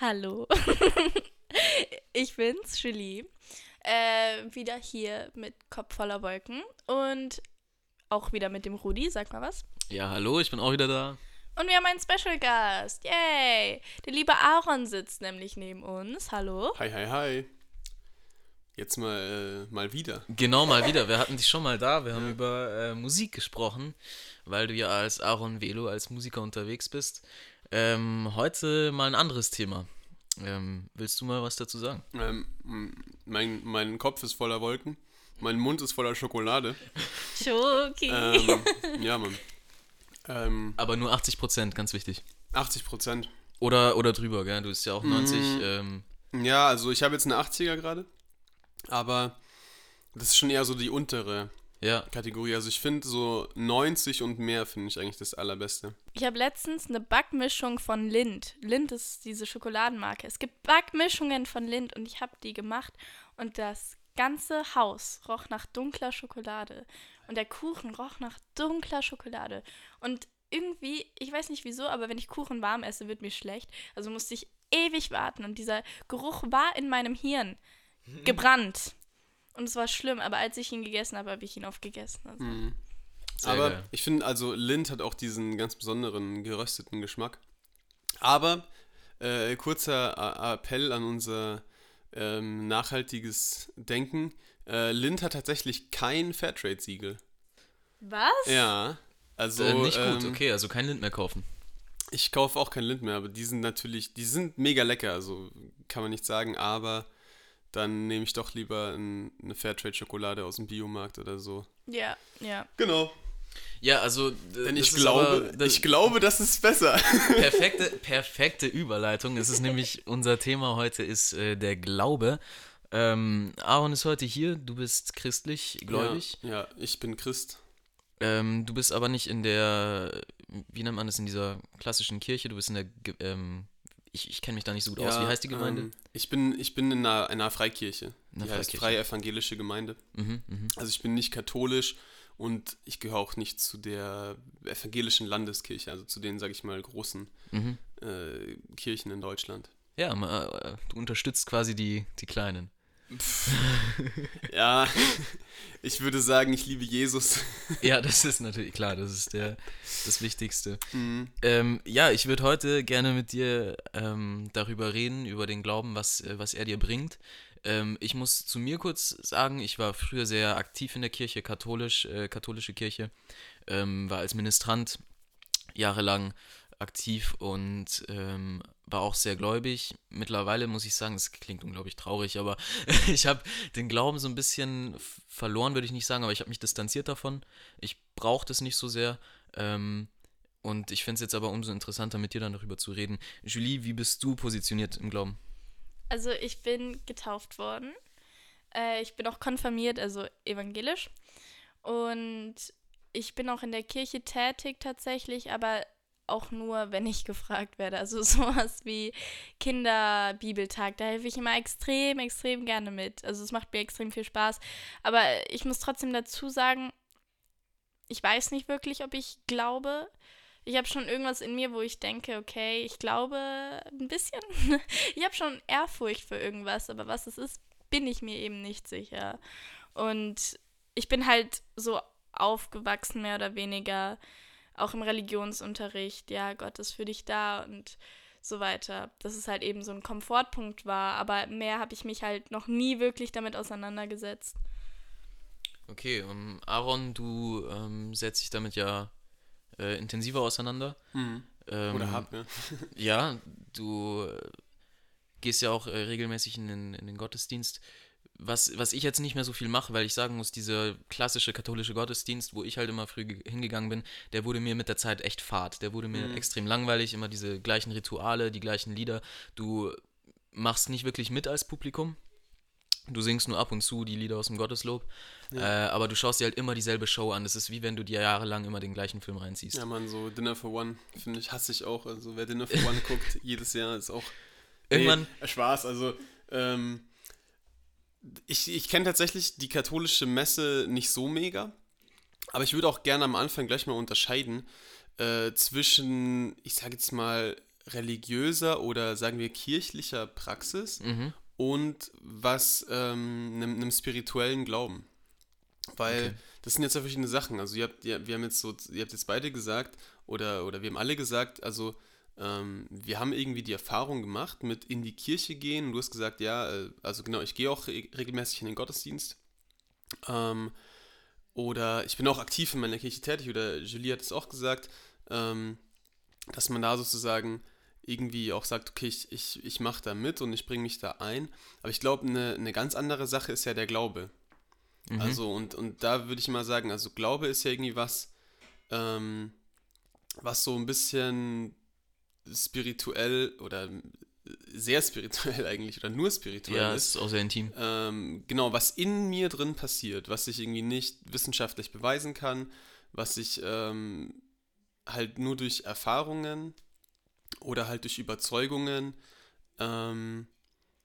Hallo. ich bin's, Julie. Äh, wieder hier mit Kopf voller Wolken und auch wieder mit dem Rudi. Sag mal was. Ja, hallo, ich bin auch wieder da. Und wir haben einen Special Gast. Yay! Der liebe Aaron sitzt nämlich neben uns. Hallo. Hi, hi, hi. Jetzt mal, äh, mal wieder. Genau, mal wieder. Wir hatten dich schon mal da. Wir haben über äh, Musik gesprochen, weil du ja als Aaron Velo als Musiker unterwegs bist. Ähm, heute mal ein anderes Thema. Ähm, willst du mal was dazu sagen? Ähm, mein, mein Kopf ist voller Wolken. Mein Mund ist voller Schokolade. Schoki. Ähm, ja, Mann. Ähm, Aber nur 80 Prozent, ganz wichtig. 80 Prozent. Oder, oder drüber, gell? Du bist ja auch 90. Ähm, Ja, also ich habe jetzt eine 80er gerade. Aber das ist schon eher so die untere ja, Kategorie. Also ich finde so 90 und mehr finde ich eigentlich das allerbeste. Ich habe letztens eine Backmischung von Lind. Lind ist diese Schokoladenmarke. Es gibt Backmischungen von Lind und ich habe die gemacht und das ganze Haus roch nach dunkler Schokolade und der Kuchen roch nach dunkler Schokolade und irgendwie, ich weiß nicht wieso, aber wenn ich Kuchen warm esse, wird mir schlecht. Also musste ich ewig warten und dieser Geruch war in meinem Hirn gebrannt. Und es war schlimm, aber als ich ihn gegessen habe, habe ich ihn aufgegessen. Also. sehr Aber geil. ich finde, also Lind hat auch diesen ganz besonderen gerösteten Geschmack. Aber äh, kurzer A Appell an unser ähm, nachhaltiges Denken. Äh, Lind hat tatsächlich kein Fairtrade-Siegel. Was? Ja, also äh, nicht gut. ähm, Okay, also kein Lind mehr kaufen. ich kaufe auch kein Lind mehr, aber die sind natürlich, die sind mega lecker, also kann man nicht sagen, aber dann nehme ich doch lieber ein, eine Fairtrade-Schokolade aus dem Biomarkt oder so. Ja, ja. Genau. Ja, also. Denn ich glaube, ich glaube, das ist besser. perfekte, perfekte Überleitung. Es ist nämlich, unser Thema heute ist äh, der Glaube. Ähm, Aaron ist heute hier, du bist christlich, gläubig. Ja, ja, ich bin Christ. Ähm, du bist aber nicht in der, wie nennt man das, in dieser klassischen Kirche, du bist in der, ähm, ich, ich kenne mich da nicht so gut aus. Wie heißt die Gemeinde? Ähm, ich, bin, ich bin in einer, einer Freikirche. Einer die heißt Freikirche. Freie Evangelische Gemeinde. Mhm, mhm. Also ich bin nicht katholisch und ich gehöre auch nicht zu der evangelischen Landeskirche, also zu den, sage ich mal, großen Mhm. äh, Kirchen in Deutschland. Ja, äh, du unterstützt quasi die, die Kleinen. Ja, ich würde sagen, ich liebe Jesus. Ja, das ist natürlich klar, das ist der, das Wichtigste. Mhm. Ähm, ja, ich würde heute gerne mit dir ähm, darüber reden, über den Glauben, was, äh, was er dir bringt. Ähm, ich muss zu mir kurz sagen, ich war früher sehr aktiv in der Kirche, katholisch, äh, katholische Kirche, ähm, war als Ministrant jahrelang aktiv und ähm, war auch sehr gläubig. Mittlerweile muss ich sagen, das klingt unglaublich traurig, aber ich habe den Glauben so ein bisschen verloren, würde ich nicht sagen, aber ich habe mich distanziert davon. Ich brauche das nicht so sehr. Ähm, und ich finde es jetzt aber umso interessanter, mit dir dann darüber zu reden. Julie, wie bist du positioniert im Glauben? Also ich bin getauft worden. Äh, ich bin auch konfirmiert, also evangelisch. Und ich bin auch in der Kirche tätig tatsächlich, aber auch nur, wenn ich gefragt werde. Also sowas wie Kinderbibeltag, da helfe ich immer extrem, extrem gerne mit. Also es macht mir extrem viel Spaß. Aber ich muss trotzdem dazu sagen, ich weiß nicht wirklich, ob ich glaube. Ich habe schon irgendwas in mir, wo ich denke, okay, ich glaube ein bisschen. ich habe schon Ehrfurcht für irgendwas, aber was es ist, bin ich mir eben nicht sicher. Und ich bin halt so aufgewachsen, mehr oder weniger, auch im Religionsunterricht. Ja, Gott ist für dich da und so weiter. Dass es halt eben so ein Komfortpunkt war, aber mehr habe ich mich halt noch nie wirklich damit auseinandergesetzt. Okay, ähm, Aaron, du ähm, setzt dich damit ja äh, intensiver auseinander. Mhm. Ähm, Oder hab, ne? Ja, du äh, gehst ja auch äh, regelmäßig in den, in den Gottesdienst. Was, was ich jetzt nicht mehr so viel mache, weil ich sagen muss, dieser klassische katholische Gottesdienst, wo ich halt immer früh ge- hingegangen bin, der wurde mir mit der Zeit echt fad. Der wurde mir Mhm. extrem langweilig, immer diese gleichen Rituale, die gleichen Lieder. Du machst nicht wirklich mit als Publikum. Du singst nur ab und zu die Lieder aus dem Gotteslob, äh, aber du schaust dir halt immer dieselbe Show an. Das ist wie wenn du dir jahrelang immer den gleichen Film reinziehst. Ja, man, so Dinner for One, finde ich, hasse ich auch. Also wer Dinner for One guckt, jedes Jahr ist auch. Irgendwann- Nee, Spaß, also, ähm, ich, ich kenne tatsächlich die katholische Messe nicht so mega, aber ich würde auch gerne am Anfang gleich mal unterscheiden äh, zwischen, ich sage jetzt mal, religiöser oder sagen wir kirchlicher Praxis Mhm. und was ähm, einem, einem spirituellen Glauben. Weil Okay. das sind jetzt ja verschiedene Sachen. Also ihr habt, ihr, wir haben jetzt so, ihr habt jetzt beide gesagt, oder, oder wir haben alle gesagt, also ähm, wir haben irgendwie die Erfahrung gemacht mit in die Kirche gehen. Du hast gesagt, ja, äh, also genau, ich gehe auch re regelmäßig in den Gottesdienst. Ähm, oder ich bin auch aktiv in meiner Kirche tätig, oder Julie hat es auch gesagt, ähm, dass man da sozusagen irgendwie auch sagt, okay, ich, ich, ich mache da mit und ich bringe mich da ein. Aber ich glaube, eine, eine ganz andere Sache ist ja der Glaube. Mhm. Also, und, und da würde ich mal sagen, also Glaube ist ja irgendwie was, ähm, was so ein bisschen spirituell oder sehr spirituell eigentlich oder nur spirituell ja, ist. ist auch sehr intim. Ähm, genau, was in mir drin passiert, was ich irgendwie nicht wissenschaftlich beweisen kann, was ich ähm, halt nur durch Erfahrungen oder halt durch Überzeugungen ähm,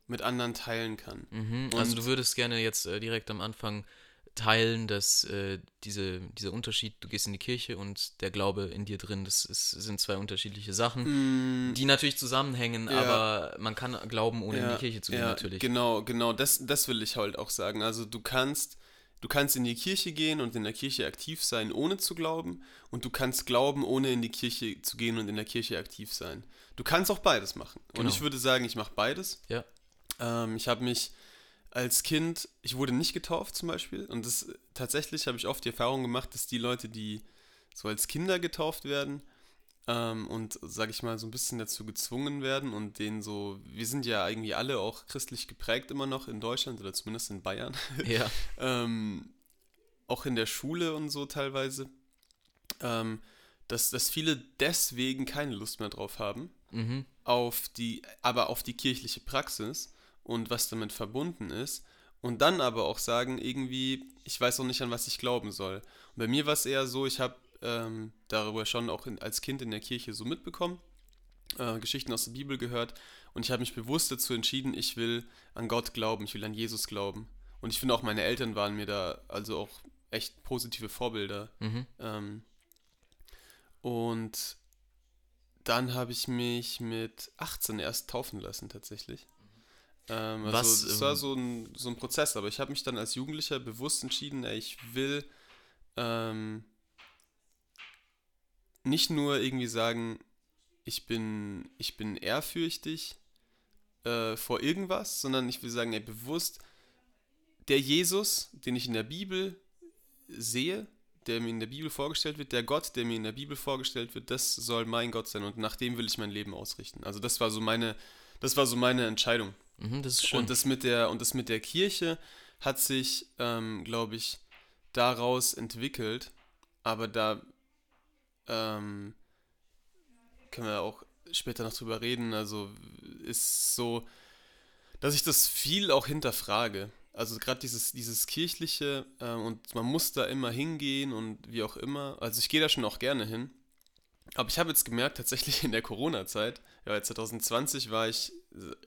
mit anderen teilen kann. Mhm. Also du würdest gerne jetzt äh, direkt am Anfang teilen, dass äh, diese, dieser Unterschied, du gehst in die Kirche und der Glaube in dir drin, das ist, sind zwei unterschiedliche Sachen, Mm, die natürlich zusammenhängen, Ja. aber man kann glauben, ohne in Ja, die Kirche zu gehen, ja, natürlich. Genau, genau, das, das will ich halt auch sagen. Also du kannst, du kannst in die Kirche gehen und in der Kirche aktiv sein, ohne zu glauben, und du kannst glauben, ohne in die Kirche zu gehen und in der Kirche aktiv sein. Du kannst auch beides machen. Und Genau. ich würde sagen, ich mache beides. Ja. Ähm, ich habe mich als Kind, ich wurde nicht getauft zum Beispiel, und das tatsächlich habe ich oft die Erfahrung gemacht, dass die Leute, die so als Kinder getauft werden, ähm, und, sag ich mal, so ein bisschen dazu gezwungen werden und denen so, wir sind ja irgendwie alle auch christlich geprägt immer noch in Deutschland oder zumindest in Bayern, Ja, ähm, auch in der Schule und so teilweise, ähm, dass, dass viele deswegen keine Lust mehr drauf haben, mhm. auf die, aber auf die kirchliche Praxis und was damit verbunden ist. Und dann aber auch sagen, irgendwie, ich weiß auch nicht, an was ich glauben soll. Und bei mir war es eher so, ich habe ähm, darüber schon auch in, als Kind in der Kirche so mitbekommen, äh, Geschichten aus der Bibel gehört und ich habe mich bewusst dazu entschieden, ich will an Gott glauben, ich will an Jesus glauben. Und ich finde auch meine Eltern waren mir da also auch echt positive Vorbilder. Mhm. Ähm, und dann habe ich mich mit 18 erst taufen lassen, tatsächlich. Ähm, also Was, das war ähm, so ein, so ein Prozess, aber ich habe mich dann als Jugendlicher bewusst entschieden, ey, ich will ähm, nicht nur irgendwie sagen, ich bin, ich bin ehrfürchtig äh, vor irgendwas, sondern ich will sagen, ey, bewusst, der Jesus, den ich in der Bibel sehe, der mir in der Bibel vorgestellt wird, der Gott, der mir in der Bibel vorgestellt wird, das soll mein Gott sein und nach dem will ich mein Leben ausrichten. Also das war so meine, das war so meine Entscheidung. Mhm, das ist schön. Und das mit der, und das mit der Kirche hat sich, ähm, glaube ich, daraus entwickelt. Aber da ähm, können wir auch später noch drüber reden. Also ist so, dass ich das viel auch hinterfrage. Also gerade dieses, dieses kirchliche ähm, und man muss da immer hingehen und wie auch immer. Also ich gehe da schon auch gerne hin. Aber ich habe jetzt gemerkt, tatsächlich in der Corona-Zeit, ja, 2020 war ich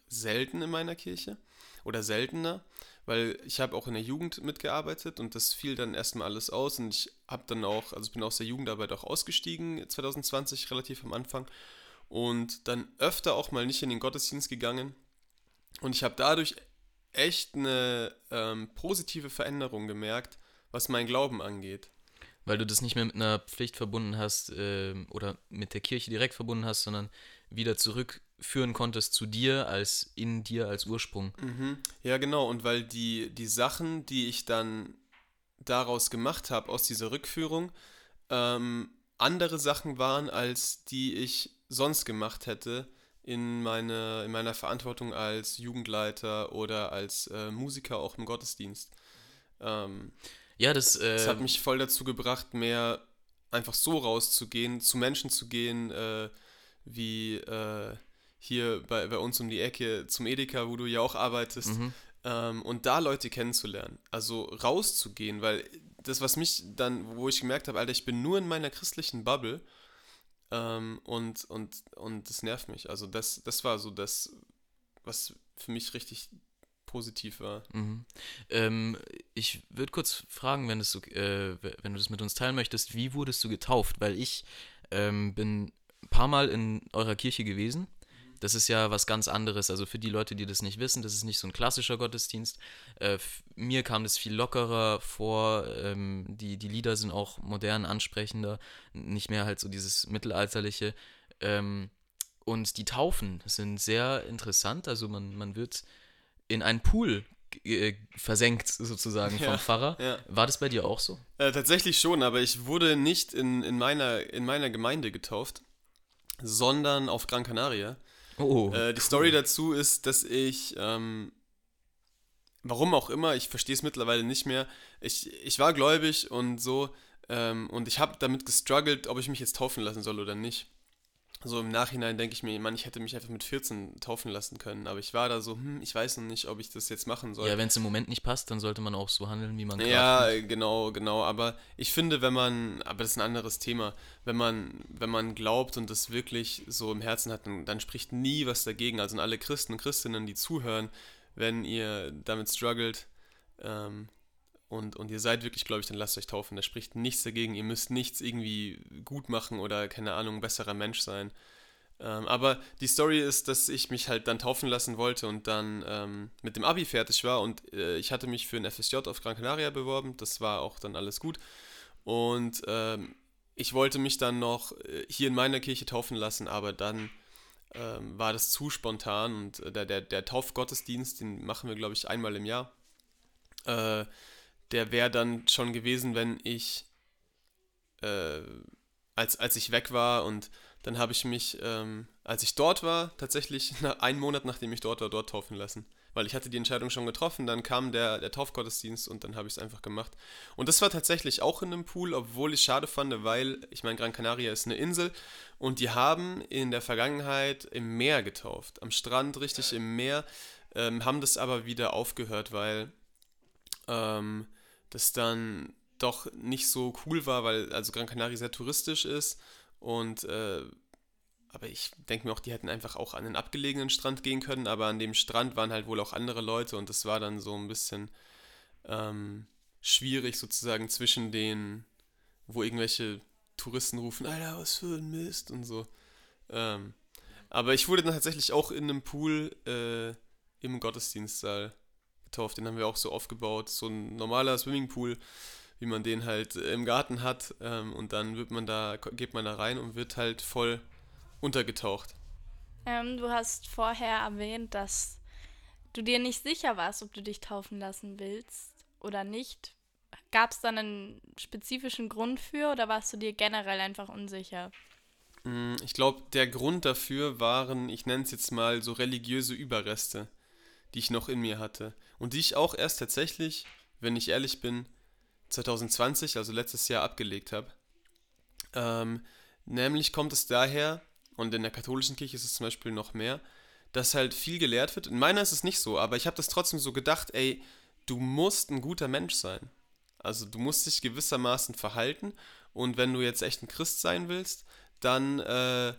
selten in meiner Kirche oder seltener, weil ich habe auch in der Jugend mitgearbeitet und das fiel dann erstmal alles aus und ich habe dann auch, also ich bin aus der Jugendarbeit auch ausgestiegen 2020 relativ am Anfang und dann öfter auch mal nicht in den Gottesdienst gegangen und ich habe dadurch echt eine ähm, positive Veränderung gemerkt, was mein Glauben angeht. Weil du das nicht mehr mit einer Pflicht verbunden hast ähm, oder mit der Kirche direkt verbunden hast, sondern wieder zurückführen konntest zu dir als in dir als Ursprung. Mhm. Ja, genau. Und weil die, die Sachen, die ich dann daraus gemacht habe, aus dieser Rückführung, ähm, andere Sachen waren, als die ich sonst gemacht hätte in, meine, in meiner Verantwortung als Jugendleiter oder als äh, Musiker auch im Gottesdienst. Ähm, Ja, das, äh, das hat mich voll dazu gebracht, mehr einfach so rauszugehen, zu Menschen zu gehen, äh, wie äh, hier bei, bei uns um die Ecke zum Edeka, wo du ja auch arbeitest, mhm. ähm, und da Leute kennenzulernen. Also rauszugehen, weil das, was mich dann, wo ich gemerkt habe, Alter, ich bin nur in meiner christlichen Bubble ähm, und, und, und das nervt mich. Also das, das war so das, was für mich richtig positiv war. Mhm. Ähm, ich würde kurz fragen, wenn, das, so- äh, wenn du das mit uns teilen möchtest, wie wurdest du getauft? Weil ich ähm, bin ein paar Mal in eurer Kirche gewesen. Das ist ja was ganz anderes. Also für die Leute, die das nicht wissen, das ist nicht so ein klassischer Gottesdienst. Äh, mir kam das viel lockerer vor. Ähm, die, die Lieder sind auch modern, ansprechender. Nicht mehr halt so dieses mittelalterliche. Ähm, und die Taufen sind sehr interessant. Also man, man wird in einen Pool äh, versenkt sozusagen vom Ja, Pfarrer. ja. War das bei dir auch so? Äh, tatsächlich schon, aber ich wurde nicht in, in, meiner, in meiner Gemeinde getauft, sondern auf Gran Canaria. Oh. Äh, die Story dazu ist, dass ich, ähm, warum auch immer, ich verstehe es mittlerweile nicht mehr, ich, ich war gläubig und so ähm, und ich habe damit gestruggelt, ob ich mich jetzt taufen lassen soll oder nicht. So im Nachhinein denke ich mir, Mann, ich hätte mich einfach mit 14 taufen lassen können, aber ich war da so, hm, ich weiß noch nicht, ob ich das jetzt machen soll. ja, wenn es im Moment nicht passt, dann sollte man auch so handeln, wie man gerade Ja, fühlt. genau, genau. Aber ich finde, wenn man, aber das ist ein anderes Thema, wenn man, wenn man glaubt und das wirklich so im Herzen hat, dann, dann spricht nie was dagegen. Also an alle Christen und Christinnen, die zuhören, wenn ihr damit struggelt ähm, und, und ihr seid wirklich gläubig, dann lasst euch taufen. Da spricht nichts dagegen. Ihr müsst nichts irgendwie gut machen oder, keine Ahnung, besserer Mensch sein. Ähm, aber die Story ist, dass ich mich halt dann taufen lassen wollte und dann ähm, mit dem Abi fertig war und äh, ich hatte mich für ein FSJ auf Gran Canaria beworben. Das war auch dann alles gut. Und ähm, ich wollte mich dann noch äh, hier in meiner Kirche taufen lassen, aber dann ähm, war das zu spontan und äh, der, der, der Taufgottesdienst, den machen wir, glaube ich, einmal im Jahr. Äh, der wäre dann schon gewesen, wenn ich, äh, als, als ich weg war und dann habe ich mich, ähm, als ich dort war, tatsächlich nach, einen Monat nachdem ich dort war, dort taufen lassen. Weil ich hatte die Entscheidung schon getroffen, dann kam der, der Taufgottesdienst und dann habe ich es einfach gemacht. Und das war tatsächlich auch in einem Pool, obwohl ich schade fand, weil, ich meine, Gran Canaria ist eine Insel und die haben in der Vergangenheit im Meer getauft. Am Strand, richtig im Meer, ähm, haben das aber wieder aufgehört, weil ähm, das dann doch nicht so cool war, weil also Gran Canaria sehr touristisch ist und äh, aber ich denke mir auch, die hätten einfach auch an den abgelegenen Strand gehen können, aber an dem Strand waren halt wohl auch andere Leute und das war dann so ein bisschen ähm, schwierig sozusagen zwischen den, wo irgendwelche Touristen rufen, Alter, was für ein Mist und so. Ähm, aber ich wurde dann tatsächlich auch in einem Pool äh, im Gottesdienstsaal getauft. Den haben wir auch so aufgebaut. So ein normaler Swimmingpool, wie man den halt äh, im Garten hat. Ähm, und dann wird man da, geht man da rein und wird halt voll untergetaucht. Ähm, du hast vorher erwähnt, dass du dir nicht sicher warst, ob du dich taufen lassen willst oder nicht. Gab es dann einen spezifischen Grund für oder warst du dir generell einfach unsicher? Mm, Ich glaube, der Grund dafür waren, ich nenne es jetzt mal so religiöse Überreste, die ich noch in mir hatte. Und die ich auch erst tatsächlich, wenn ich ehrlich bin, 2020, also letztes Jahr, abgelegt habe. Ähm, nämlich kommt es daher, und in der katholischen Kirche ist es zum Beispiel noch mehr, dass halt viel gelehrt wird. In meiner ist es nicht so, aber ich habe das trotzdem so gedacht, ey, du musst ein guter Mensch sein. Also du musst dich gewissermaßen verhalten und wenn du jetzt echt ein Christ sein willst, dann, äh,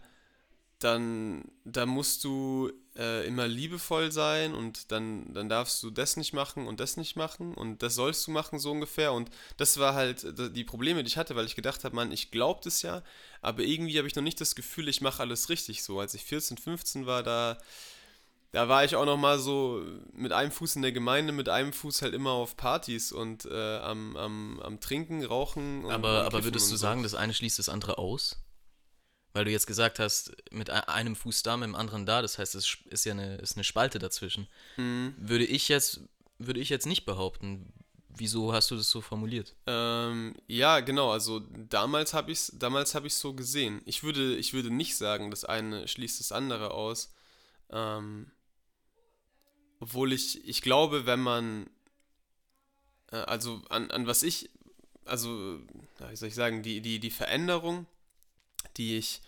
dann, dann musst du äh, immer liebevoll sein und dann, dann darfst du das nicht machen und das nicht machen und das sollst du machen, so ungefähr. Und das war halt äh, die Probleme, die ich hatte, weil ich gedacht habe, Mann, ich glaube das ja, aber irgendwie habe ich noch nicht das Gefühl, ich mache alles richtig so. Als ich 14, 15 war, da, da war ich auch noch mal so mit einem Fuß in der Gemeinde, mit einem Fuß halt immer auf Partys und äh, am, am, am Trinken, Rauchen. Und Aber, aber würdest du so. sagen, das eine schließt das andere aus? Weil du jetzt gesagt hast, mit einem Fuß da, mit dem anderen da, das heißt, es ist ja eine, ist eine Spalte dazwischen. Mhm. Würde ich jetzt, würde ich jetzt nicht behaupten. Wieso hast du das so formuliert? Ähm, ja, genau, also damals habe ich es damals hab ich's so gesehen. Ich würde, ich würde nicht sagen, das eine schließt das andere aus. Ähm, obwohl ich, ich glaube, wenn man, äh, also an, an was ich, also, wie soll ich sagen, die, die, die Veränderung, die ich,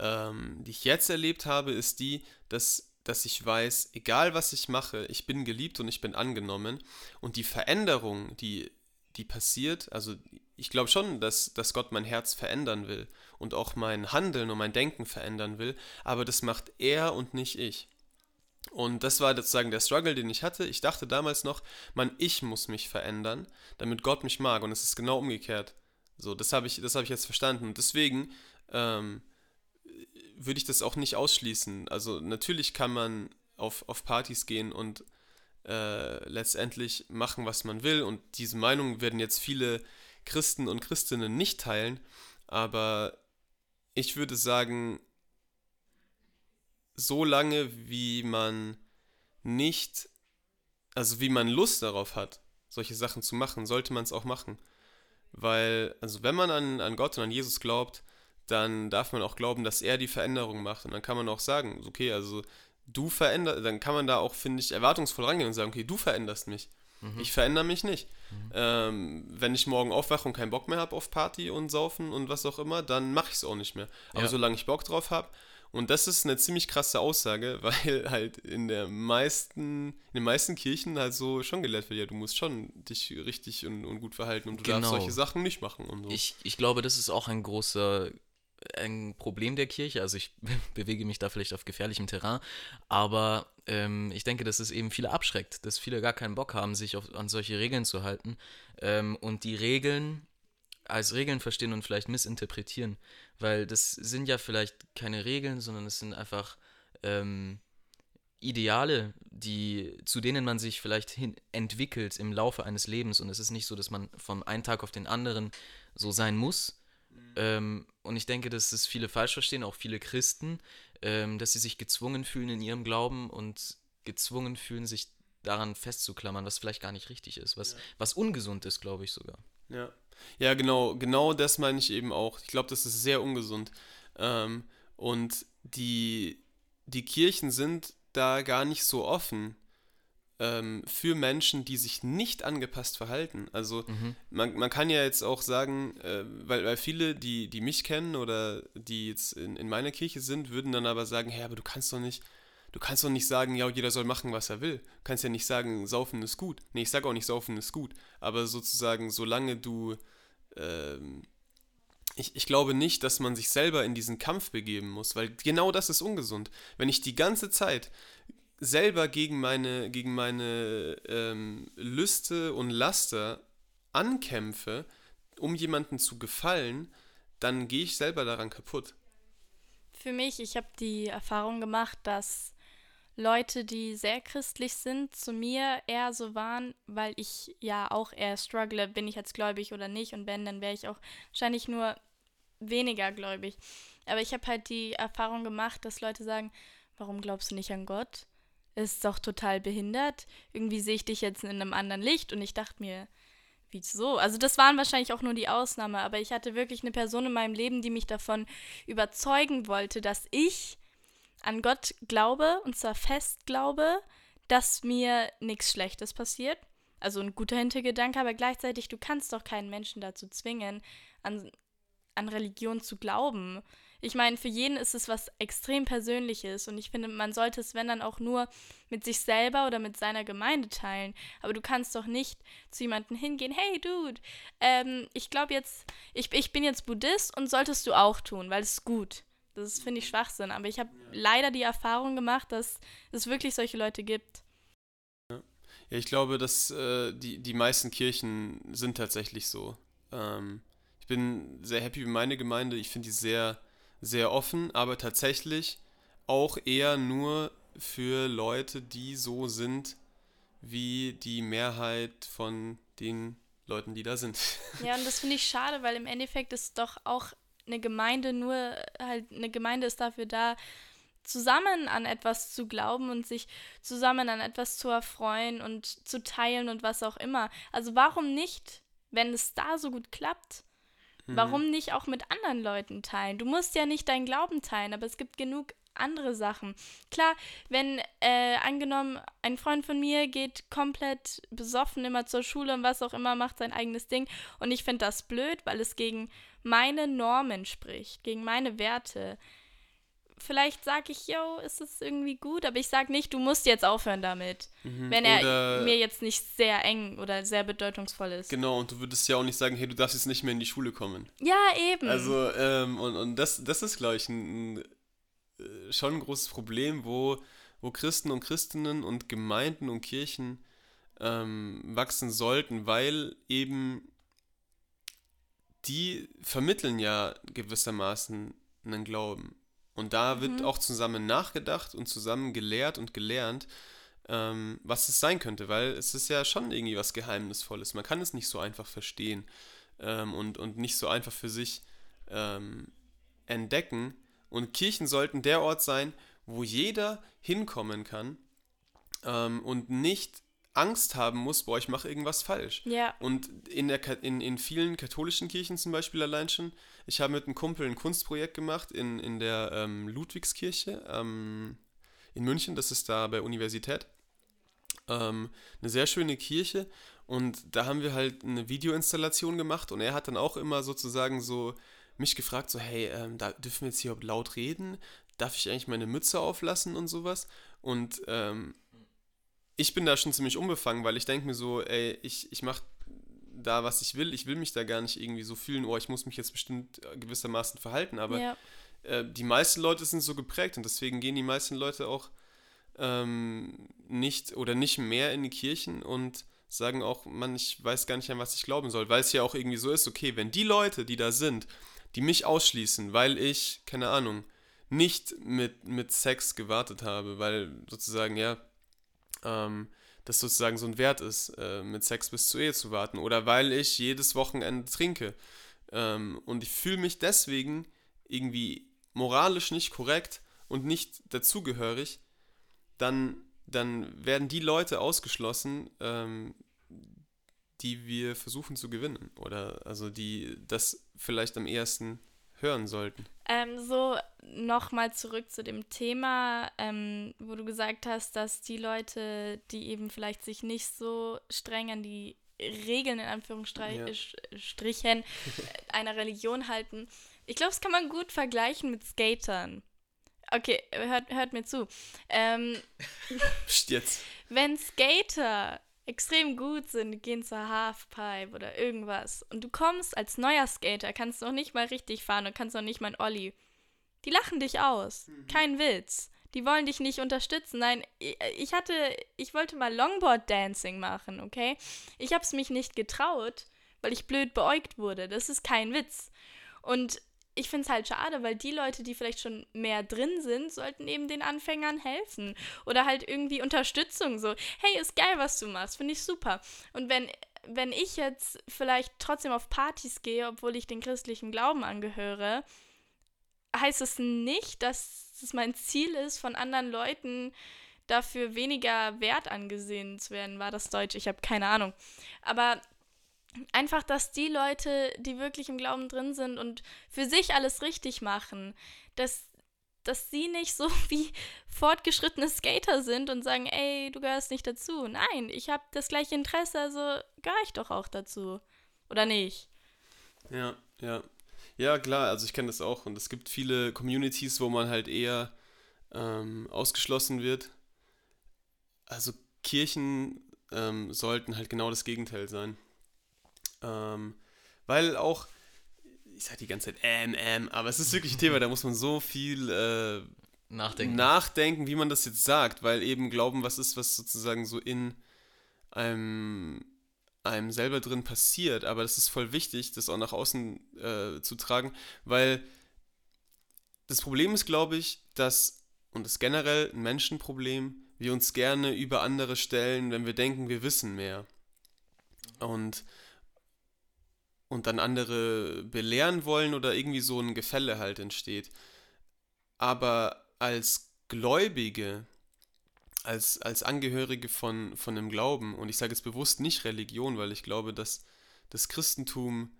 ähm, die ich jetzt erlebt habe, ist die, dass, dass ich weiß, egal was ich mache, ich bin geliebt und ich bin angenommen. Und die Veränderung, die, die passiert, also ich glaube schon, dass, dass Gott mein Herz verändern will und auch mein Handeln und mein Denken verändern will, aber das macht er und nicht ich. Und das war sozusagen der Struggle, den ich hatte. Ich dachte damals noch, man, ich muss mich verändern, damit Gott mich mag. Und es ist genau umgekehrt. So, das habe ich, das habe ich jetzt verstanden. Und deswegen ähm, würde ich das auch nicht ausschließen. Also natürlich kann man auf, auf Partys gehen und äh, letztendlich machen, was man will. Und diese Meinung werden jetzt viele Christen und Christinnen nicht teilen. Aber ich würde sagen, so lange wie man nicht, also wie man Lust darauf hat, solche Sachen zu machen, sollte man es auch machen. Weil, also wenn man an, an Gott und an Jesus glaubt, dann darf man auch glauben, dass er die Veränderung macht. Und dann kann man auch sagen, okay, also du veränderst, dann kann man da auch, finde ich, erwartungsvoll rangehen und sagen, okay, du veränderst mich. Mhm. Ich verändere mich nicht. Mhm. Ähm, wenn ich morgen aufwache und keinen Bock mehr habe auf Party und Saufen und was auch immer, dann mache ich es auch nicht mehr. Aber ja. solange ich Bock drauf habe, und das ist eine ziemlich krasse Aussage, weil halt in der meisten, in den meisten Kirchen halt so schon gelehrt wird, ja, du musst schon dich richtig und, und gut verhalten und du genau. darfst solche Sachen nicht machen und so. Ich, ich glaube, das ist auch ein großer ein Problem der Kirche. Also ich bewege mich da vielleicht auf gefährlichem Terrain, aber ähm, ich denke, dass es eben viele abschreckt, dass viele gar keinen Bock haben, sich auf, an solche Regeln zu halten. Ähm, und die Regeln als Regeln verstehen und vielleicht missinterpretieren, weil das sind ja vielleicht keine Regeln, sondern es sind einfach ähm, Ideale, die, zu denen man sich vielleicht hin entwickelt im Laufe eines Lebens. Und es ist nicht so, dass man vom einen Tag auf den anderen so sein muss, ähm, und ich denke, dass es viele falsch verstehen, auch viele Christen, ähm, dass sie sich gezwungen fühlen in ihrem Glauben und gezwungen fühlen, sich daran festzuklammern, was vielleicht gar nicht richtig ist, was, ja. was ungesund ist, glaube ich sogar. Ja. Ja, genau, genau das meine ich eben auch. Ich glaube, das ist sehr ungesund. Ähm, und die, die Kirchen sind da gar nicht so offen ähm, für Menschen, die sich nicht angepasst verhalten. Also mhm. man, man kann ja jetzt auch sagen, äh, weil, weil viele, die, die mich kennen oder die jetzt in, in meiner Kirche sind, würden dann aber sagen, hey, aber du kannst doch nicht, du kannst doch nicht sagen, ja, jeder soll machen, was er will. Du kannst ja nicht sagen, saufen ist gut. Nee, ich sage auch nicht, saufen ist gut. Aber sozusagen, solange du ähm, ich, ich, glaube nicht, dass man sich selber in diesen Kampf begeben muss, weil genau das ist ungesund. Wenn ich die ganze Zeit selber gegen meine, gegen meine ähm, Lüste und Laster ankämpfe, um jemanden zu gefallen, dann gehe ich selber daran kaputt. Für mich, ich habe die Erfahrung gemacht, dass Leute, die sehr christlich sind, zu mir eher so waren, weil ich ja auch eher struggle, bin ich jetzt gläubig oder nicht und wenn, dann wäre ich auch wahrscheinlich nur weniger gläubig. Aber ich habe halt die Erfahrung gemacht, dass Leute sagen, warum glaubst du nicht an Gott? Ist doch total behindert. Irgendwie sehe ich dich jetzt in einem anderen Licht und ich dachte mir, wieso? Also das waren wahrscheinlich auch nur die Ausnahme, aber ich hatte wirklich eine Person in meinem Leben, die mich davon überzeugen wollte, dass ich an Gott glaube und zwar fest glaube, dass mir nichts Schlechtes passiert. Also ein guter Hintergedanke, aber gleichzeitig, du kannst doch keinen Menschen dazu zwingen, an, an Religion zu glauben. Ich meine, für jeden ist es was extrem Persönliches und ich finde, man sollte es, wenn dann auch nur mit sich selber oder mit seiner Gemeinde teilen. Aber du kannst doch nicht zu jemandem hingehen, hey Dude, ähm, ich glaube jetzt, ich, ich bin jetzt Buddhist und solltest du auch tun, weil es ist gut. Das finde ich Schwachsinn. Aber ich habe leider die Erfahrung gemacht, dass es wirklich solche Leute gibt. Ja, ich glaube, dass äh, die, die meisten Kirchen sind tatsächlich so. Ähm, ich bin sehr happy mit meiner Gemeinde. Ich finde die sehr sehr offen, aber tatsächlich auch eher nur für Leute, die so sind wie die Mehrheit von den Leuten, die da sind. Ja, und das finde ich schade, weil im Endeffekt ist doch auch eine Gemeinde nur, halt, eine Gemeinde ist dafür da, zusammen an etwas zu glauben und sich zusammen an etwas zu erfreuen und zu teilen und was auch immer. Also warum nicht, wenn es da so gut klappt, Mhm. Warum nicht auch mit anderen Leuten teilen? Du musst ja nicht deinen Glauben teilen, aber es gibt genug andere Sachen. Klar, wenn äh, angenommen, ein Freund von mir geht komplett besoffen immer zur Schule und was auch immer, macht sein eigenes Ding und ich finde das blöd, weil es gegen meine Normen spricht, gegen meine Werte vielleicht sage ich, yo, ist es irgendwie gut, aber ich sage nicht, du musst jetzt aufhören damit, mhm. wenn er oder mir jetzt nicht sehr eng oder sehr bedeutungsvoll ist. Genau, und du würdest ja auch nicht sagen, hey, du darfst jetzt nicht mehr in die Schule kommen. Ja, eben. Also, ähm, und, und das, das ist, glaube ich, ein, ein, äh, schon ein großes Problem, wo, wo Christen und Christinnen und Gemeinden und Kirchen ähm, wachsen sollten, weil eben die vermitteln ja gewissermaßen einen Glauben Und da wird mhm. auch zusammen nachgedacht und zusammen gelehrt und gelernt, ähm, was es sein könnte, weil es ist ja schon irgendwie was Geheimnisvolles. Man kann es nicht so einfach verstehen ähm, und, und nicht so einfach für sich ähm, entdecken. Und Kirchen sollten der Ort sein, wo jeder hinkommen kann ähm, und nicht Angst haben muss, boah, ich mache irgendwas falsch. Ja. Und in, der, in, in vielen katholischen Kirchen zum Beispiel allein schon, ich habe mit einem Kumpel ein Kunstprojekt gemacht in, in der ähm, Ludwigskirche ähm, in München, das ist da bei Universität. Ähm, eine sehr schöne Kirche und da haben wir halt eine Videoinstallation gemacht und er hat dann auch immer sozusagen so mich gefragt, so hey, ähm, da dürfen wir jetzt hier laut reden? Darf ich eigentlich meine Mütze auflassen und sowas? Und ähm, ich bin da schon ziemlich unbefangen, weil ich denke mir so, ey, ich, ich mache da, was ich will. Ich will mich da gar nicht irgendwie so fühlen, oh, ich muss mich jetzt bestimmt gewissermaßen verhalten. Aber ja. äh, die meisten Leute sind so geprägt und deswegen gehen die meisten Leute auch ähm, nicht oder nicht mehr in die Kirchen und sagen auch, man, ich weiß gar nicht, an was ich glauben soll, weil es ja auch irgendwie so ist, okay, wenn die Leute, die da sind, die mich ausschließen, weil ich, keine Ahnung, nicht mit, mit Sex gewartet habe, weil sozusagen, ja, ähm, das sozusagen so ein Wert ist, äh, mit Sex bis zur Ehe zu warten. Oder weil ich jedes Wochenende trinke. Ähm, und ich fühle mich deswegen irgendwie moralisch nicht korrekt und nicht dazugehörig, dann, dann werden die Leute ausgeschlossen, ähm, die wir versuchen zu gewinnen. Oder also die das vielleicht am ehesten hören sollten. Ähm, so, nochmal zurück zu dem Thema, ähm, wo du gesagt hast, dass die Leute, die eben vielleicht sich nicht so streng an die Regeln in Anführungsstrichen ja. Einer Religion halten. Ich glaube, das kann man gut vergleichen mit Skatern. Okay, hört, hört mir zu. Ähm, jetzt. Wenn Skater extrem gut sind, gehen zur Halfpipe oder irgendwas und du kommst als neuer Skater, kannst noch nicht mal richtig fahren und kannst noch nicht mal ein Olli. Die lachen dich aus. Mhm. Kein Witz. Die wollen dich nicht unterstützen. Nein, ich hatte, ich wollte mal Longboard Dancing machen, okay? Ich habe es mich nicht getraut, weil ich blöd beäugt wurde. Das ist kein Witz. Und ich finde es halt schade, weil die Leute, die vielleicht schon mehr drin sind, sollten eben den Anfängern helfen. Oder halt irgendwie Unterstützung. So, hey, ist geil, was du machst, finde ich super. Und wenn, wenn ich jetzt vielleicht trotzdem auf Partys gehe, obwohl ich den christlichen Glauben angehöre, heißt es nicht, dass es mein Ziel ist, von anderen Leuten dafür weniger wert angesehen zu werden. War das Deutsch? Ich habe keine Ahnung. Aber einfach, dass die Leute, die wirklich im Glauben drin sind und für sich alles richtig machen, dass, dass sie nicht so wie fortgeschrittene Skater sind und sagen, ey, du gehörst nicht dazu. Nein, ich habe das gleiche Interesse, also gehöre ich doch auch dazu. Oder nicht? Ja, ja. Ja, klar, also ich kenne das auch und es gibt viele Communities, wo man halt eher ähm, ausgeschlossen wird. Also Kirchen ähm, sollten halt genau das Gegenteil sein. Ähm, weil auch, ich sage die ganze Zeit ähm, ähm, aber es ist wirklich ein Thema, da muss man so viel äh, nachdenken. nachdenken, wie man das jetzt sagt, weil eben Glauben was ist, was sozusagen so in einem, einem selber drin passiert, aber das ist voll wichtig, das auch nach außen äh, zu tragen, weil das Problem ist, glaube ich, dass, und das ist generell ein Menschenproblem, wir uns gerne über andere stellen, wenn wir denken, wir wissen mehr. Und und dann andere belehren wollen oder irgendwie so ein Gefälle halt entsteht. Aber als Gläubige, als, als Angehörige von, von einem Glauben, und ich sage jetzt bewusst nicht Religion, weil ich glaube, dass das Christentum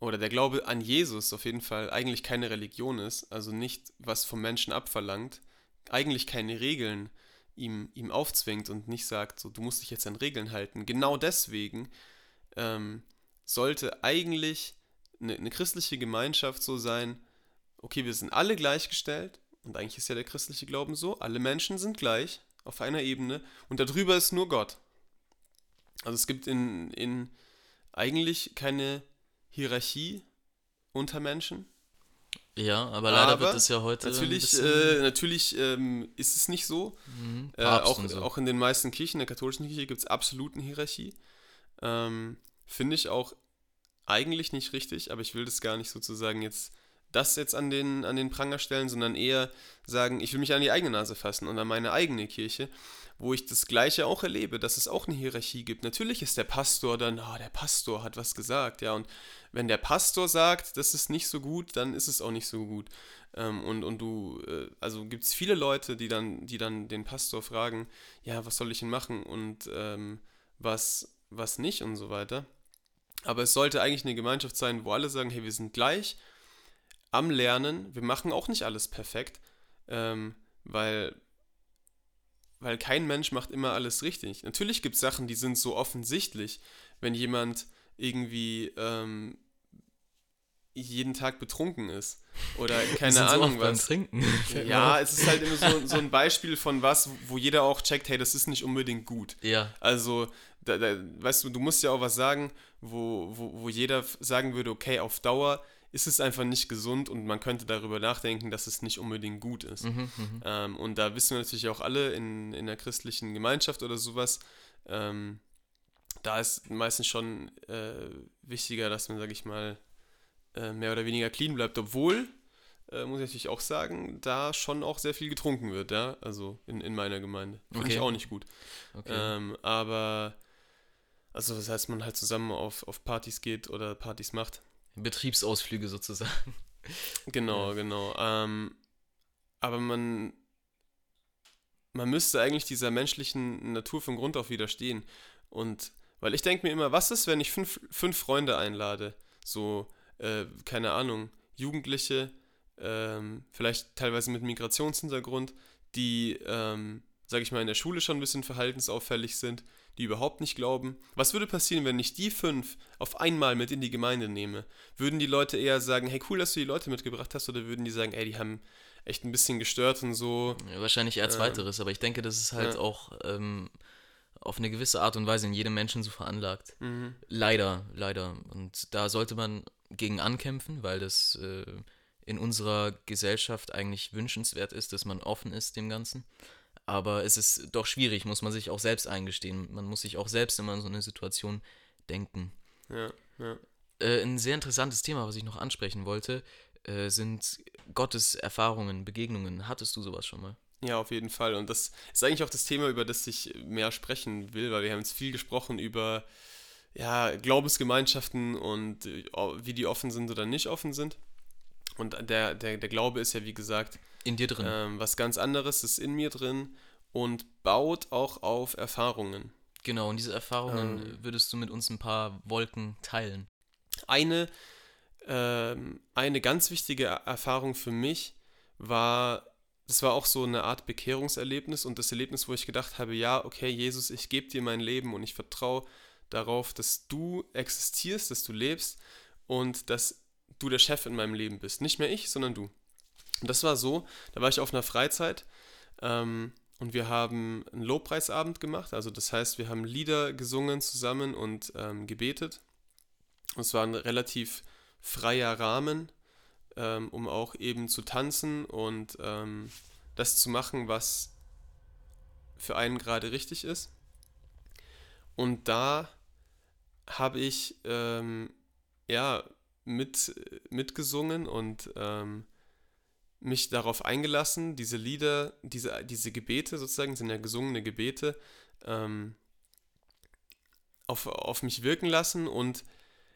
oder der Glaube an Jesus auf jeden Fall eigentlich keine Religion ist, also nicht was vom Menschen abverlangt, eigentlich keine Regeln ihm, ihm aufzwingt und nicht sagt, so du musst dich jetzt an Regeln halten. Genau deswegen ähm, sollte eigentlich eine, eine christliche Gemeinschaft so sein, okay, wir sind alle gleichgestellt und eigentlich ist ja der christliche Glauben so, alle Menschen sind gleich auf einer Ebene und darüber ist nur Gott. Also es gibt in, in eigentlich keine Hierarchie unter Menschen. Ja, aber leider aber wird es ja heute. Natürlich, äh, natürlich ähm, ist es nicht so. Mhm, äh, auch, so. auch in den meisten Kirchen, der katholischen Kirche, gibt es absoluten Hierarchie. Ähm, Finde ich auch eigentlich nicht richtig, aber ich will das gar nicht sozusagen jetzt das jetzt an den, an den Pranger stellen, sondern eher sagen, ich will mich an die eigene Nase fassen und an meine eigene Kirche, wo ich das Gleiche auch erlebe, dass es auch eine Hierarchie gibt. Natürlich ist der Pastor dann, oh, der Pastor hat was gesagt, ja, und wenn der Pastor sagt, das ist nicht so gut, dann ist es auch nicht so gut. Ähm, und, und du, äh, also gibt es viele Leute, die dann, die dann den Pastor fragen, ja, was soll ich denn machen und ähm, was, was nicht und so weiter. Aber es sollte eigentlich eine Gemeinschaft sein, wo alle sagen, hey, wir sind gleich am Lernen, wir machen auch nicht alles perfekt, ähm, weil, weil kein Mensch macht immer alles richtig. Natürlich gibt es Sachen, die sind so offensichtlich, wenn jemand irgendwie ähm, jeden Tag betrunken ist. Oder keine Ahnung so was. Trinken. Ja, es ist halt immer so, so ein Beispiel von was, wo jeder auch checkt, hey, das ist nicht unbedingt gut. Ja. Also, da, da, weißt du, du musst ja auch was sagen, wo, wo, wo jeder sagen würde, okay, auf Dauer ist es einfach nicht gesund und man könnte darüber nachdenken, dass es nicht unbedingt gut ist. Mhm, mhm. ähm, und da wissen wir natürlich auch alle in, in der christlichen Gemeinschaft oder sowas, ähm, da ist meistens schon äh, wichtiger, dass man, sag ich mal, äh, mehr oder weniger clean bleibt, obwohl, äh, muss ich natürlich auch sagen, da schon auch sehr viel getrunken wird, ja, also in, in meiner Gemeinde. Finde okay. ich auch nicht gut. Okay. Ähm, aber, also das heißt, man halt zusammen auf, auf Partys geht oder Partys macht. Betriebsausflüge sozusagen. Genau, ja. genau. Ähm, aber man, man müsste eigentlich dieser menschlichen Natur von Grund auf widerstehen. Und weil ich denke mir immer, was ist, wenn ich fünf, fünf Freunde einlade? So, äh, keine Ahnung, Jugendliche, ähm, vielleicht teilweise mit Migrationshintergrund, die, ähm, sage ich mal, in der Schule schon ein bisschen verhaltensauffällig sind, die überhaupt nicht glauben. Was würde passieren, wenn ich die fünf auf einmal mit in die Gemeinde nehme? Würden die Leute eher sagen, hey, cool, dass du die Leute mitgebracht hast, oder würden die sagen, ey, die haben echt ein bisschen gestört und so? Ja, wahrscheinlich eher zweiteres, aber ich denke, das ist halt ja. auch ähm, auf eine gewisse Art und Weise in jedem Menschen so veranlagt. Mhm. Leider, leider. Und da sollte man gegen ankämpfen, weil das äh, in unserer Gesellschaft eigentlich wünschenswert ist, dass man offen ist dem Ganzen. Aber es ist doch schwierig, muss man sich auch selbst eingestehen. Man muss sich auch selbst immer in so eine Situation denken. Ja, ja. Äh, ein sehr interessantes Thema, was ich noch ansprechen wollte, äh, sind Gottes Erfahrungen, Begegnungen. Hattest du sowas schon mal? Ja, auf jeden Fall. Und das ist eigentlich auch das Thema, über das ich mehr sprechen will, weil wir haben jetzt viel gesprochen über ja, Glaubensgemeinschaften und äh, wie die offen sind oder nicht offen sind. Und der, der, der Glaube ist ja, wie gesagt, in dir drin. Ähm, was ganz anderes ist in mir drin und baut auch auf Erfahrungen. Genau, und diese Erfahrungen ähm, würdest du mit uns ein paar Wolken teilen. Eine, ähm, eine ganz wichtige Erfahrung für mich war, das war auch so eine Art Bekehrungserlebnis und das Erlebnis, wo ich gedacht habe, ja, okay, Jesus, ich gebe dir mein Leben und ich vertraue darauf, dass du existierst, dass du lebst und dass du der Chef in meinem Leben bist. Nicht mehr ich, sondern du. Und das war so, da war ich auf einer Freizeit ähm, und wir haben einen Lobpreisabend gemacht. Also das heißt, wir haben Lieder gesungen zusammen und ähm, gebetet. Und es war ein relativ freier Rahmen, ähm, um auch eben zu tanzen und ähm, das zu machen, was für einen gerade richtig ist. Und da habe ich ähm, ja mit, mitgesungen und ähm, mich darauf eingelassen, diese Lieder, diese, diese Gebete sozusagen, sind ja gesungene Gebete, ähm, auf, auf mich wirken lassen und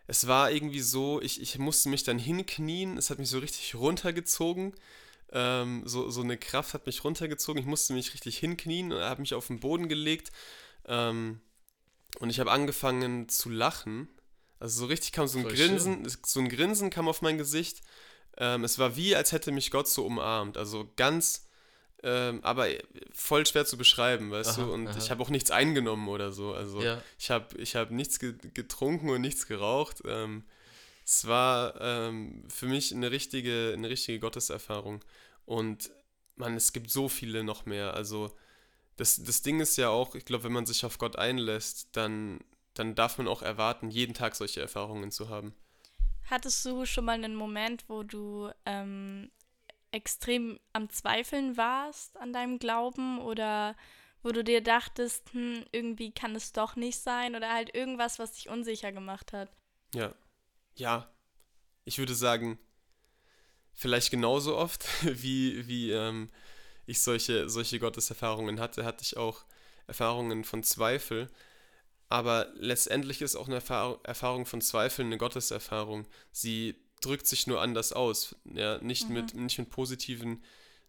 es war irgendwie so, ich, ich musste mich dann hinknien, es hat mich so richtig runtergezogen, ähm, so, so eine Kraft hat mich runtergezogen, ich musste mich richtig hinknien und habe mich auf den Boden gelegt ähm, und ich habe angefangen zu lachen also so richtig kam so ein Voll Grinsen, schön. so ein Grinsen kam auf mein Gesicht. Ähm, es war wie, als hätte mich Gott so umarmt. Also ganz, ähm, aber voll schwer zu beschreiben, weißt aha, du? Und aha. ich habe auch nichts eingenommen oder so. Also ja. ich habe ich hab nichts getrunken und nichts geraucht. Ähm, es war ähm, für mich eine richtige, eine richtige Gotteserfahrung. Und man, es gibt so viele noch mehr. Also das, das Ding ist ja auch, ich glaube, wenn man sich auf Gott einlässt, dann dann darf man auch erwarten, jeden Tag solche Erfahrungen zu haben. Hattest du schon mal einen Moment, wo du ähm, extrem am Zweifeln warst an deinem Glauben oder wo du dir dachtest, hm, irgendwie kann es doch nicht sein oder halt irgendwas, was dich unsicher gemacht hat? Ja. Ja. Ich würde sagen, vielleicht genauso oft, wie, wie ähm, ich solche, solche Gotteserfahrungen hatte, hatte ich auch Erfahrungen von Zweifel. Aber letztendlich ist auch eine Erfahrung von Zweifel eine Gotteserfahrung. Sie drückt sich nur anders aus. Ja, nicht, mhm. mit, nicht mit positiven,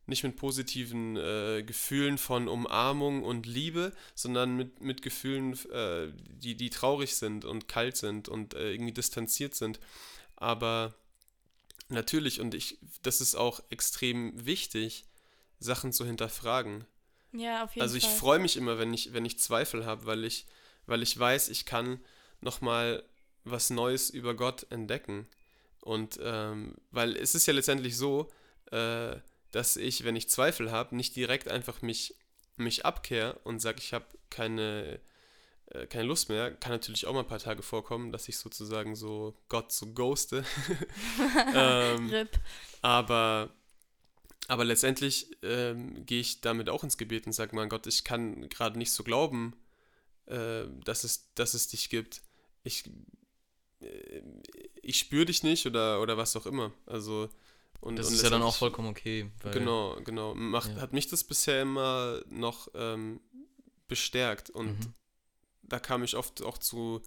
nicht mit positiven äh, Gefühlen von Umarmung und Liebe, sondern mit, mit Gefühlen, äh, die, die traurig sind und kalt sind und äh, irgendwie distanziert sind. Aber natürlich, und ich, das ist auch extrem wichtig, Sachen zu hinterfragen. Ja, auf jeden also Fall. Also ich freue mich immer, wenn ich, wenn ich Zweifel habe, weil ich, weil ich weiß, ich kann nochmal was Neues über Gott entdecken. Und ähm, weil es ist ja letztendlich so, äh, dass ich, wenn ich Zweifel habe, nicht direkt einfach mich, mich abkehre und sage, ich habe keine, äh, keine Lust mehr. Kann natürlich auch mal ein paar Tage vorkommen, dass ich sozusagen so Gott so ghoste. ähm, RIP. Aber, aber letztendlich ähm, gehe ich damit auch ins Gebet und sage, mein Gott, ich kann gerade nicht so glauben, äh, dass, es, dass es dich gibt. Ich, äh, ich spüre dich nicht oder, oder was auch immer. Also und, das und ist ja dann auch vollkommen okay. genau, genau. Macht, ja. Hat mich das bisher immer noch ähm, bestärkt und mhm. da kam ich oft auch zu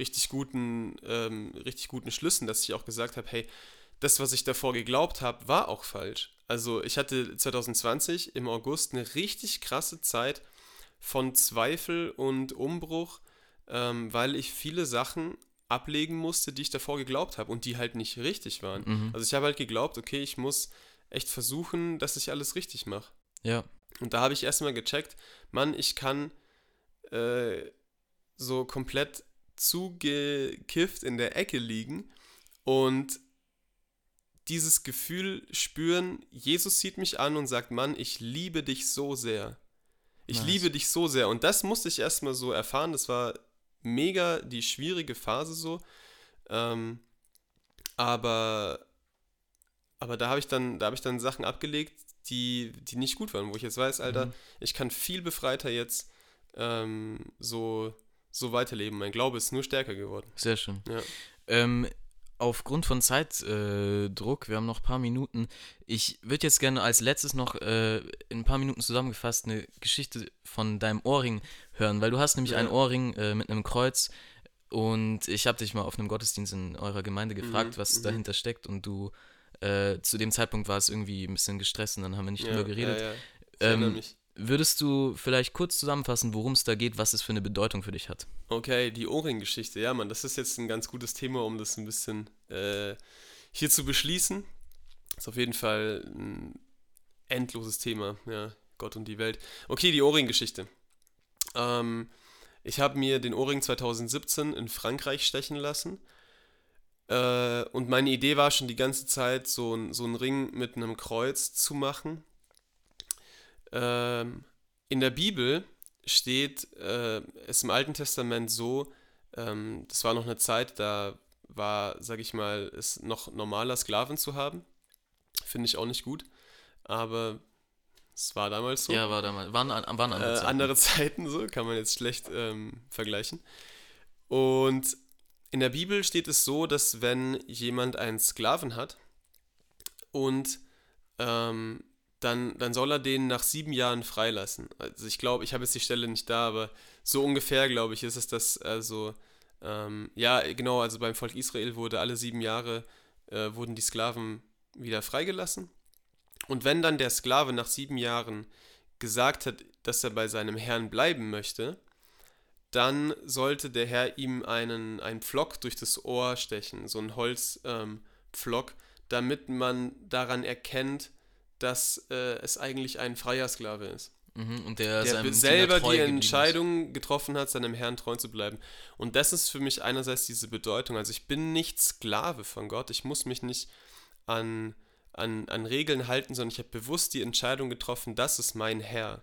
richtig guten, ähm, richtig guten Schlüssen, dass ich auch gesagt habe, hey, das, was ich davor geglaubt habe, war auch falsch. Also ich hatte 2020 im August eine richtig krasse Zeit von Zweifel und Umbruch, ähm, weil ich viele Sachen ablegen musste, die ich davor geglaubt habe und die halt nicht richtig waren. Mhm. Also ich habe halt geglaubt, okay, ich muss echt versuchen, dass ich alles richtig mache. Ja. Und da habe ich erstmal gecheckt, Mann, ich kann äh, so komplett zugekifft in der Ecke liegen und dieses Gefühl spüren, Jesus sieht mich an und sagt, Mann, ich liebe dich so sehr. Ich nice. liebe dich so sehr. Und das musste ich erstmal so erfahren. Das war mega die schwierige Phase so. Ähm, aber, aber da habe ich dann, da habe ich dann Sachen abgelegt, die, die nicht gut waren, wo ich jetzt weiß, Alter, mhm. ich kann viel befreiter jetzt ähm, so, so weiterleben. Mein Glaube ist nur stärker geworden. Sehr schön. Ja. Ähm, aufgrund von Zeitdruck, äh, wir haben noch ein paar Minuten. Ich würde jetzt gerne als letztes noch äh, in ein paar Minuten zusammengefasst eine Geschichte von deinem Ohrring hören, weil du hast nämlich ja. einen Ohrring äh, mit einem Kreuz und ich habe dich mal auf einem Gottesdienst in eurer Gemeinde gefragt, mhm, was mhm. dahinter steckt und du äh, zu dem Zeitpunkt war es irgendwie ein bisschen gestresst und dann haben wir nicht ja, drüber geredet. Ja, ähm, würdest du vielleicht kurz zusammenfassen, worum es da geht, was es für eine Bedeutung für dich hat? Okay, die Ohrring-Geschichte, ja, Mann, das ist jetzt ein ganz gutes Thema, um das ein bisschen äh, hier zu beschließen. Ist auf jeden Fall ein endloses Thema, ja, Gott und die Welt. Okay, die Ohrring-Geschichte. Ähm, ich habe mir den Ohrring 2017 in Frankreich stechen lassen. Äh, und meine Idee war schon die ganze Zeit, so, ein, so einen Ring mit einem Kreuz zu machen. Ähm, in der Bibel steht äh, es im Alten Testament so, ähm, das war noch eine Zeit, da war, sag ich mal, es noch normaler, Sklaven zu haben. Finde ich auch nicht gut. Aber es war damals so. Ja, war damals. Waren, waren andere, äh, Zeiten. andere Zeiten so, kann man jetzt schlecht ähm, vergleichen. Und in der Bibel steht es so, dass wenn jemand einen Sklaven hat und ähm, dann, dann soll er den nach sieben Jahren freilassen. Also ich glaube, ich habe jetzt die Stelle nicht da, aber so ungefähr, glaube ich, ist es das, also, ähm, ja, genau, also beim Volk Israel wurde alle sieben Jahre, äh, wurden die Sklaven wieder freigelassen. Und wenn dann der Sklave nach sieben Jahren gesagt hat, dass er bei seinem Herrn bleiben möchte, dann sollte der Herr ihm einen, einen Pflock durch das Ohr stechen, so ein Holzpflock, ähm, damit man daran erkennt, dass äh, es eigentlich ein freier Sklave ist. Mhm, und der, der selber die Entscheidung getroffen hat, seinem Herrn treu zu bleiben. Und das ist für mich einerseits diese Bedeutung. Also ich bin nicht Sklave von Gott. Ich muss mich nicht an an, an Regeln halten, sondern ich habe bewusst die Entscheidung getroffen, das ist mein Herr.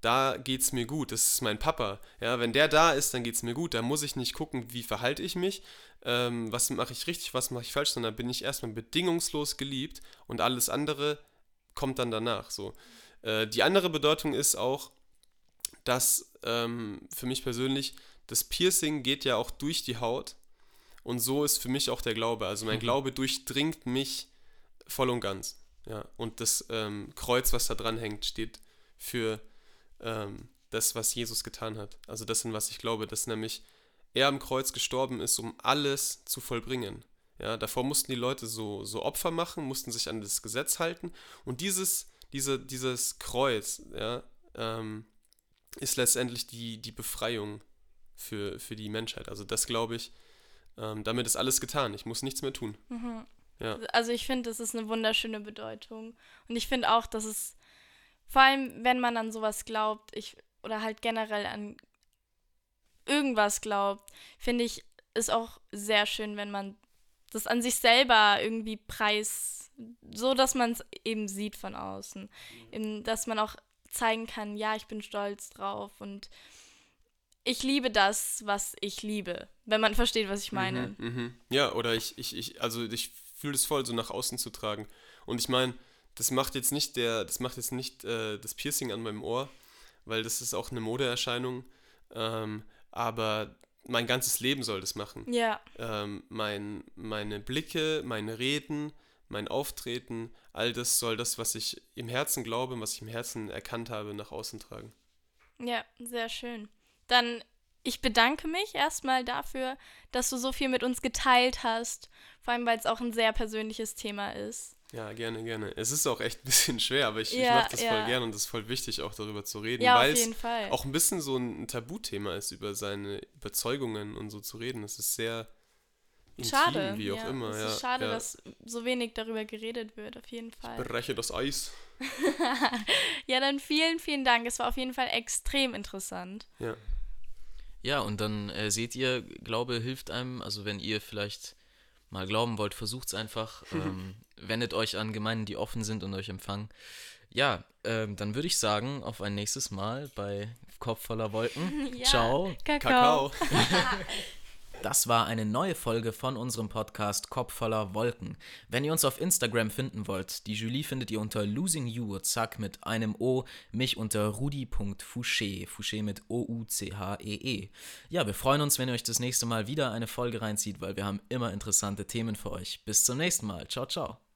Da geht es mir gut, das ist mein Papa. Ja, wenn der da ist, dann geht es mir gut. Da muss ich nicht gucken, wie verhalte ich mich, ähm, was mache ich richtig, was mache ich falsch, sondern bin ich erstmal bedingungslos geliebt und alles andere kommt dann danach. So. Äh, die andere Bedeutung ist auch, dass ähm, für mich persönlich das Piercing geht ja auch durch die Haut und so ist für mich auch der Glaube. Also mein mhm. Glaube durchdringt mich voll und ganz. Ja. Und das ähm, Kreuz, was da dran hängt, steht für ähm, das, was Jesus getan hat. Also das, in was ich glaube, dass nämlich er am Kreuz gestorben ist, um alles zu vollbringen. Ja, davor mussten die Leute so, so Opfer machen, mussten sich an das Gesetz halten. Und dieses, diese, dieses Kreuz ja, ähm, ist letztendlich die, die Befreiung für, für die Menschheit. Also das glaube ich, ähm, damit ist alles getan. Ich muss nichts mehr tun. Mhm. Ja. Also ich finde, das ist eine wunderschöne Bedeutung. Und ich finde auch, dass es, vor allem wenn man an sowas glaubt, ich, oder halt generell an irgendwas glaubt, finde ich, ist auch sehr schön, wenn man das an sich selber irgendwie preis, so dass man es eben sieht von außen. Eben, dass man auch zeigen kann, ja, ich bin stolz drauf und ich liebe das, was ich liebe, wenn man versteht, was ich meine. Mhm, mh. Ja, oder ich, ich, ich, also ich fühle es voll, so nach außen zu tragen. Und ich meine, das macht jetzt nicht der, das macht jetzt nicht äh, das Piercing an meinem Ohr, weil das ist auch eine Modeerscheinung. Ähm, aber mein ganzes Leben soll das machen. Ja. Ähm, mein, meine Blicke, meine Reden, mein Auftreten, all das soll das, was ich im Herzen glaube, was ich im Herzen erkannt habe, nach außen tragen. Ja, sehr schön. Dann, ich bedanke mich erstmal dafür, dass du so viel mit uns geteilt hast, vor allem weil es auch ein sehr persönliches Thema ist. Ja, gerne, gerne. Es ist auch echt ein bisschen schwer, aber ich, ja, ich mache das ja. voll gerne und es ist voll wichtig, auch darüber zu reden, ja, weil es auch ein bisschen so ein Tabuthema ist, über seine Überzeugungen und so zu reden. Es ist sehr intim, schade, wie auch immer. Es ist schade, dass so wenig darüber geredet wird, auf jeden Fall. Ich breche das Eis. ja, dann vielen, vielen Dank. Es war auf jeden Fall extrem interessant. Ja. Ja, und dann äh, seht ihr, Glaube hilft einem, also wenn ihr vielleicht mal glauben wollt, versucht es einfach. Ähm, wendet euch an Gemeinden, die offen sind und euch empfangen. Ja, ähm, dann würde ich sagen, auf ein nächstes Mal bei Kopf voller Wolken. Ja, Ciao. Kakao. Kakao. Das war eine neue Folge von unserem Podcast Kopf voller Wolken. Wenn ihr uns auf Instagram finden wollt, die Julie findet ihr unter Losing You, zack, mit einem O, mich unter rudi.fouché, Fouché mit O-U-C-H-E-E. -E. Ja, wir freuen uns, wenn ihr euch das nächste Mal wieder eine Folge reinzieht, weil wir haben immer interessante Themen für euch. Bis zum nächsten Mal. Ciao, ciao.